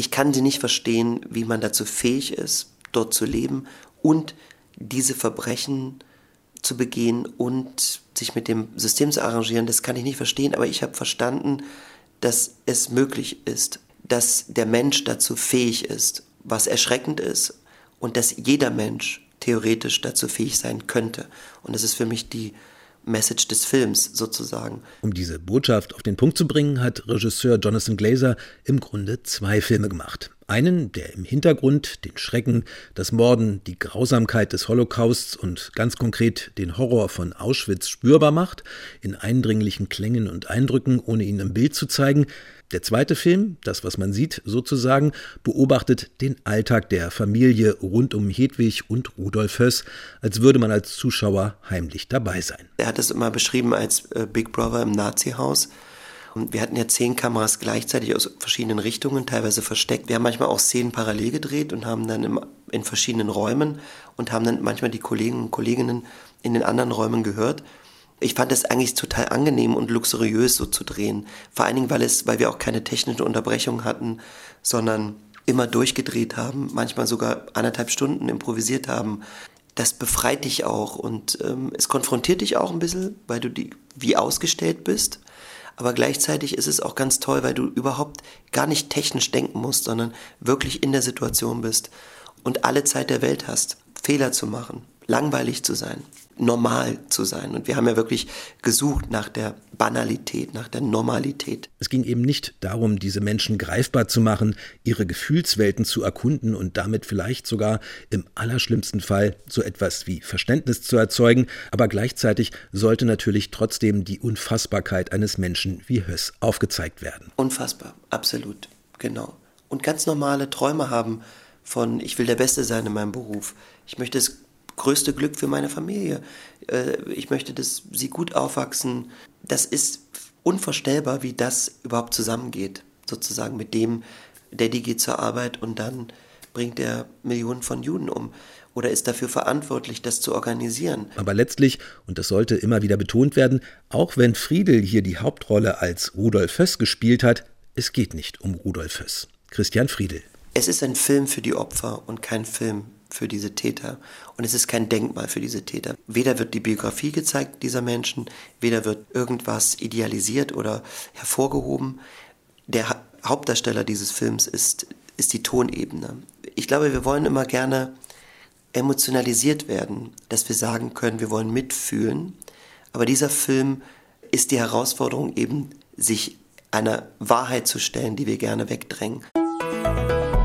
Ich kann sie nicht verstehen, wie man dazu fähig ist, dort zu leben und diese Verbrechen zu begehen und sich mit dem System zu arrangieren. Das kann ich nicht verstehen, aber ich habe verstanden, dass es möglich ist, dass der Mensch dazu fähig ist, was erschreckend ist und dass jeder Mensch theoretisch dazu fähig sein könnte. Und das ist für mich die Message des Films sozusagen. Um diese Botschaft auf den Punkt zu bringen, hat Regisseur Jonathan Glazer im Grunde zwei Filme gemacht. Einen, der im Hintergrund den Schrecken, das Morden, die Grausamkeit des Holocausts und ganz konkret den Horror von Auschwitz spürbar macht, in eindringlichen Klängen und Eindrücken, ohne ihn im Bild zu zeigen. Der zweite Film, das, was man sieht, sozusagen, beobachtet den Alltag der Familie rund um Hedwig und Rudolf Höss, als würde man als Zuschauer heimlich dabei sein. Er hat es immer beschrieben als äh, Big Brother im Nazi-Haus. Und wir hatten ja zehn Kameras gleichzeitig aus verschiedenen Richtungen, teilweise versteckt. Wir haben manchmal auch Szenen parallel gedreht und haben dann im, in verschiedenen Räumen und haben dann manchmal die Kollegen und Kolleginnen in den anderen Räumen gehört. Ich fand es eigentlich total angenehm und luxuriös so zu drehen. Vor allen Dingen, weil es, weil wir auch keine technische Unterbrechung hatten, sondern immer durchgedreht haben, manchmal sogar anderthalb Stunden improvisiert haben. Das befreit dich auch und ähm, es konfrontiert dich auch ein bisschen, weil du die, wie ausgestellt bist aber gleichzeitig ist es auch ganz toll, weil du überhaupt gar nicht technisch denken musst, sondern wirklich in der Situation bist und alle Zeit der Welt hast, Fehler zu machen, langweilig zu sein normal zu sein. Und wir haben ja wirklich gesucht nach der Banalität, nach der Normalität. Es ging eben nicht darum, diese Menschen greifbar zu machen, ihre Gefühlswelten zu erkunden und damit vielleicht sogar im allerschlimmsten Fall so etwas wie Verständnis zu erzeugen, aber gleichzeitig sollte natürlich trotzdem die Unfassbarkeit eines Menschen wie Höss aufgezeigt werden. Unfassbar, absolut, genau. Und ganz normale Träume haben von, ich will der Beste sein in meinem Beruf. Ich möchte es größte Glück für meine Familie. Äh, ich möchte, dass sie gut aufwachsen. Das ist unvorstellbar, wie das überhaupt zusammengeht, sozusagen mit dem, Daddy geht zur Arbeit und dann bringt er Millionen von Juden um oder ist dafür verantwortlich, das zu organisieren. Aber letztlich, und das sollte immer wieder betont werden, auch wenn Friedel hier die Hauptrolle als Rudolf Höss gespielt hat, es geht nicht um Rudolf Höss. Christian Friedel. Es ist ein Film für die Opfer und kein Film für diese Täter. Und es ist kein Denkmal für diese Täter. Weder wird die Biografie gezeigt dieser Menschen, weder wird irgendwas idealisiert oder hervorgehoben. Der ha Hauptdarsteller dieses Films ist, ist die Tonebene. Ich glaube, wir wollen immer gerne emotionalisiert werden, dass wir sagen können, wir wollen mitfühlen. Aber dieser Film ist die Herausforderung eben, sich einer Wahrheit zu stellen, die wir gerne wegdrängen.